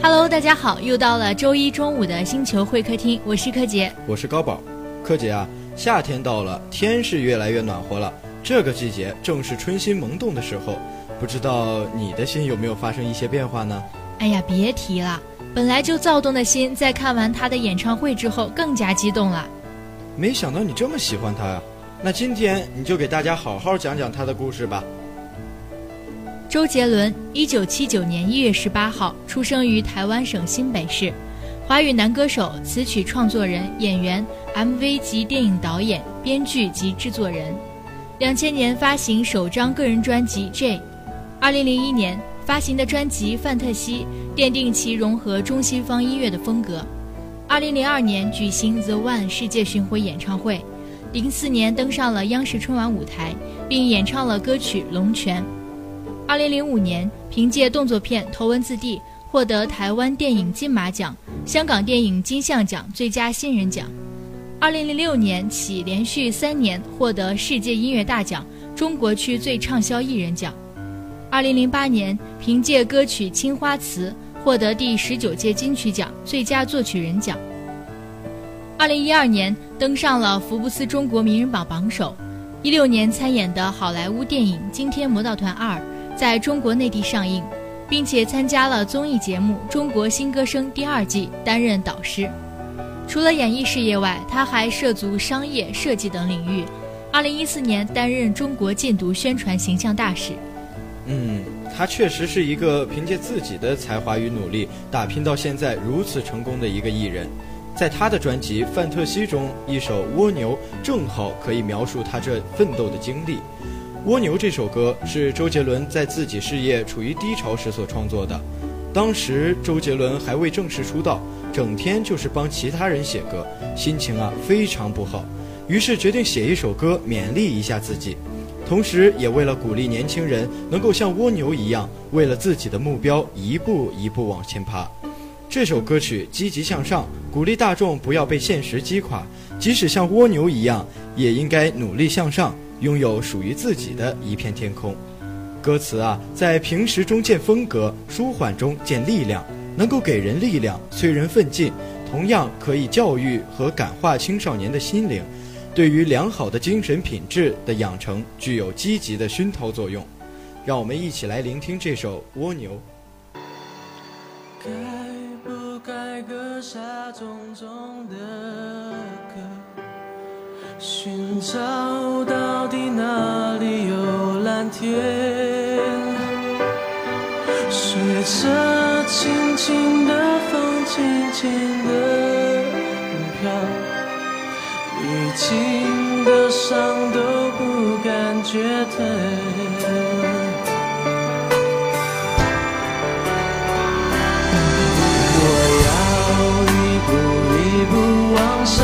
Hello，大家好，又到了周一中午的星球会客厅，我是柯洁，我是高宝。柯洁啊，夏天到了，天是越来越暖和了，这个季节正是春心萌动的时候，不知道你的心有没有发生一些变化呢？哎呀，别提了，本来就躁动的心，在看完他的演唱会之后更加激动了。没想到你这么喜欢他呀，那今天你就给大家好好讲讲他的故事吧。周杰伦，一九七九年一月十八号出生于台湾省新北市，华语男歌手、词曲创作人、演员、MV 及电影导演、编剧及制作人。两千年发行首张个人专辑《J》，二零零一年发行的专辑《范特西》奠定其融合中西方音乐的风格。二零零二年举行 The One 世界巡回演唱会，零四年登上了央视春晚舞台，并演唱了歌曲《龙泉》。二零零五年，凭借动作片《头文字 D》获得台湾电影金马奖、香港电影金像奖最佳新人奖。二零零六年起，连续三年获得世界音乐大奖中国区最畅销艺人奖。二零零八年，凭借歌曲《青花瓷》获得第十九届金曲奖最佳作曲人奖。二零一二年，登上了福布斯中国名人榜榜首。一六年参演的好莱坞电影《惊天魔盗团二》。在中国内地上映，并且参加了综艺节目《中国新歌声》第二季，担任导师。除了演艺事业外，他还涉足商业、设计等领域。二零一四年担任中国禁毒宣传形象大使。嗯，他确实是一个凭借自己的才华与努力打拼到现在如此成功的一个艺人。在他的专辑《范特西》中，一首《蜗牛》正好可以描述他这奋斗的经历。《蜗牛》这首歌是周杰伦在自己事业处于低潮时所创作的。当时周杰伦还未正式出道，整天就是帮其他人写歌，心情啊非常不好。于是决定写一首歌勉励一下自己，同时也为了鼓励年轻人能够像蜗牛一样，为了自己的目标一步一步往前爬。这首歌曲积极向上，鼓励大众不要被现实击垮，即使像蜗牛一样，也应该努力向上。拥有属于自己的一片天空，歌词啊，在平时中见风格，舒缓中见力量，能够给人力量，催人奋进，同样可以教育和感化青少年的心灵，对于良好的精神品质的养成具有积极的熏陶作用。让我们一起来聆听这首《蜗牛》。该不该割下重重的壳？寻找到底哪里有蓝天？随着轻轻的风，轻轻的飘，已经的伤都不感觉疼。我要一步一步往上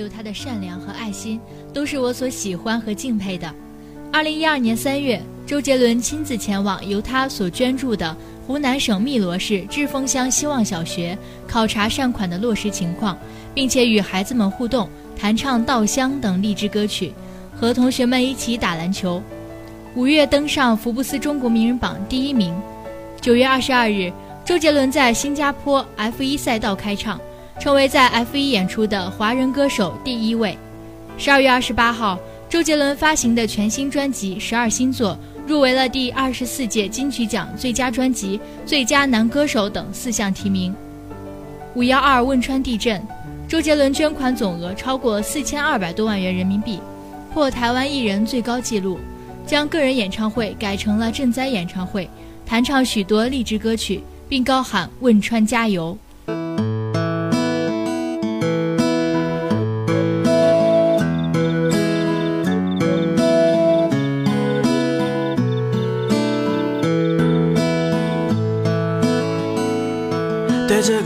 有他的善良和爱心，都是我所喜欢和敬佩的。二零一二年三月，周杰伦亲自前往由他所捐助的湖南省汨罗市志丰乡希望小学，考察善款的落实情况，并且与孩子们互动，弹唱《稻香》等励志歌曲，和同学们一起打篮球。五月登上福布斯中国名人榜第一名。九月二十二日，周杰伦在新加坡 F 一赛道开唱。成为在 F 一演出的华人歌手第一位。十二月二十八号，周杰伦发行的全新专辑《十二星座》入围了第二十四届金曲奖最佳专辑、最佳男歌手等四项提名。五幺二汶川地震，周杰伦捐款总额超过四千二百多万元人民币，破台湾艺人最高纪录，将个人演唱会改成了赈灾演唱会，弹唱许多励志歌曲，并高喊“汶川加油”。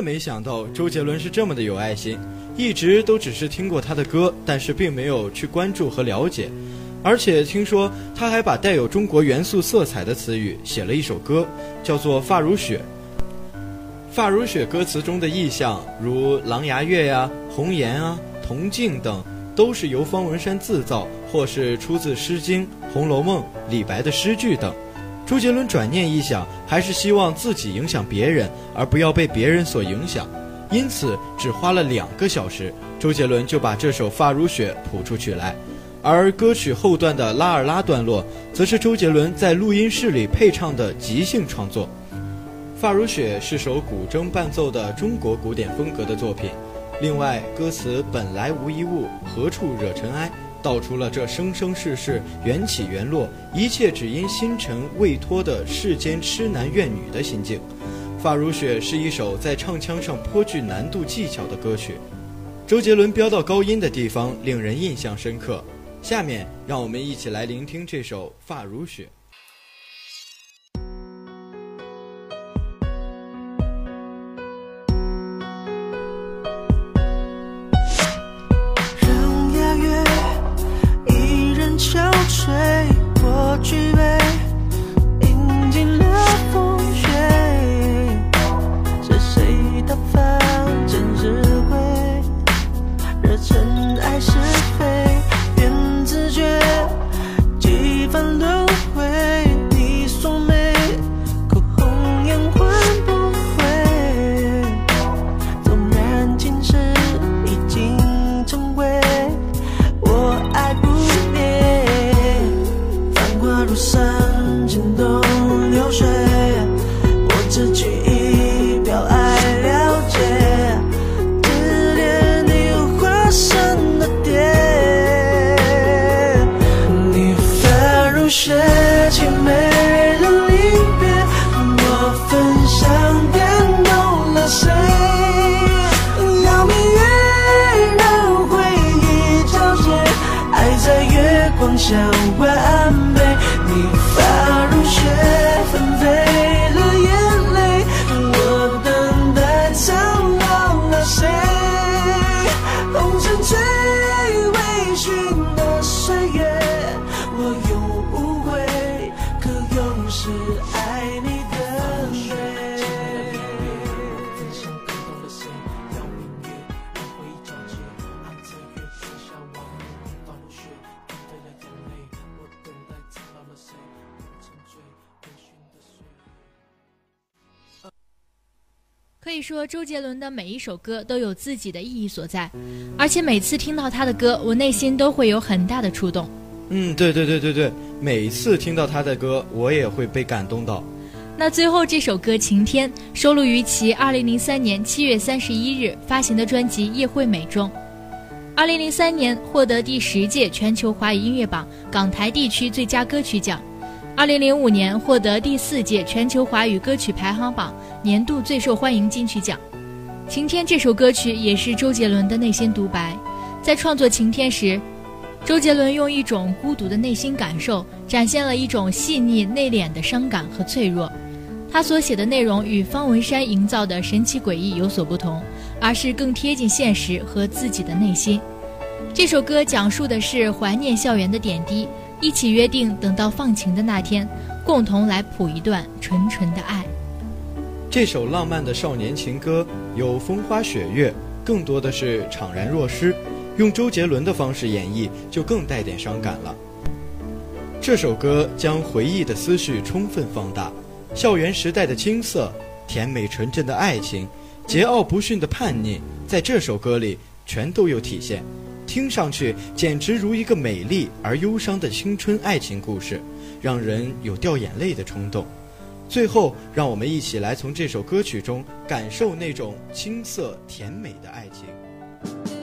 的没想到周杰伦是这么的有爱心，一直都只是听过他的歌，但是并没有去关注和了解。而且听说他还把带有中国元素色彩的词语写了一首歌，叫做《发如雪》。发如雪歌词中的意象，如狼牙月呀、红颜啊、铜镜等，都是由方文山自造，或是出自《诗经》《红楼梦》李白的诗句等。周杰伦转念一想，还是希望自己影响别人，而不要被别人所影响，因此只花了两个小时，周杰伦就把这首《发如雪》谱出曲来。而歌曲后段的拉尔拉段落，则是周杰伦在录音室里配唱的即兴创作。《发如雪》是首古筝伴奏的中国古典风格的作品。另外，歌词“本来无一物，何处惹尘埃”，道出了这生生世世、缘起缘落，一切只因心尘未脱的世间痴男怨女的心境。《发如雪》是一首在唱腔上颇具难度技巧的歌曲。周杰伦飙到高音的地方令人印象深刻。下面，让我们一起来聆听这首《发如雪》。月可以说，周杰伦的每一首歌都有自己的意义所在，而且每次听到他的歌，我内心都会有很大的触动。嗯，对对对对对，每次听到他的歌，我也会被感动到。那最后这首歌《晴天》收录于其2003年7月31日发行的专辑《叶惠美》中。2003年获得第十届全球华语音乐榜港台地区最佳歌曲奖。2005年获得第四届全球华语歌曲排行榜年度最受欢迎金曲奖。《晴天》这首歌曲也是周杰伦的内心独白。在创作《晴天》时，周杰伦用一种孤独的内心感受，展现了一种细腻内敛的伤感和脆弱。他所写的内容与方文山营造的神奇诡异有所不同，而是更贴近现实和自己的内心。这首歌讲述的是怀念校园的点滴，一起约定等到放晴的那天，共同来谱一段纯纯的爱。这首浪漫的少年情歌有风花雪月，更多的是怅然若失。用周杰伦的方式演绎，就更带点伤感了。这首歌将回忆的思绪充分放大，校园时代的青涩、甜美纯真的爱情、桀骜不驯的叛逆，在这首歌里全都有体现。听上去简直如一个美丽而忧伤的青春爱情故事，让人有掉眼泪的冲动。最后，让我们一起来从这首歌曲中感受那种青涩甜美的爱情。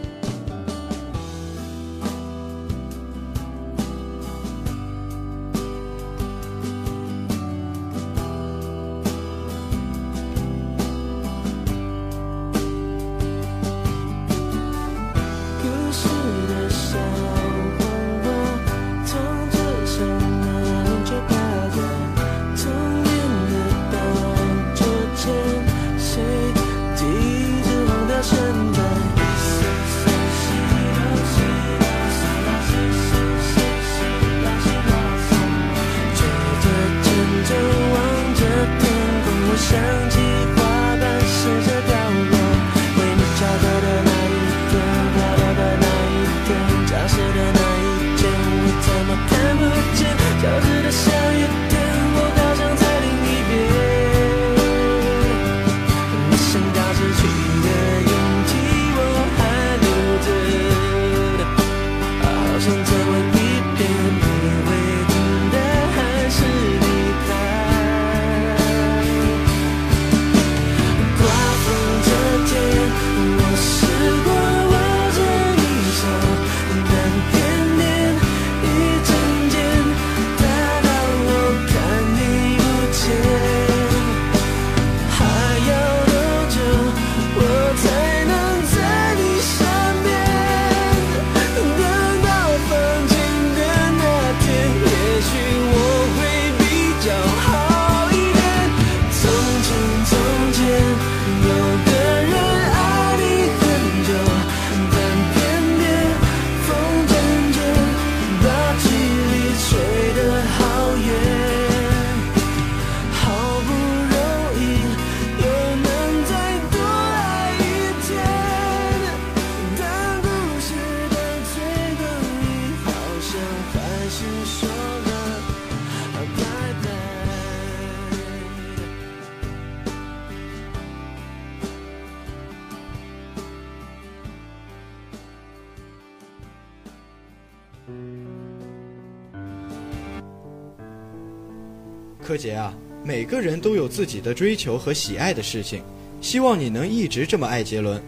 柯洁啊，每个人都有自己的追求和喜爱的事情，希望你能一直这么爱杰伦，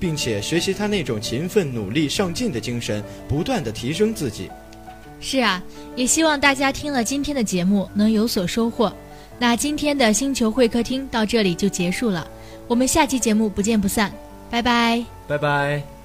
并且学习他那种勤奋、努力、上进的精神，不断的提升自己。是啊，也希望大家听了今天的节目能有所收获。那今天的星球会客厅到这里就结束了，我们下期节目不见不散，拜拜，拜拜。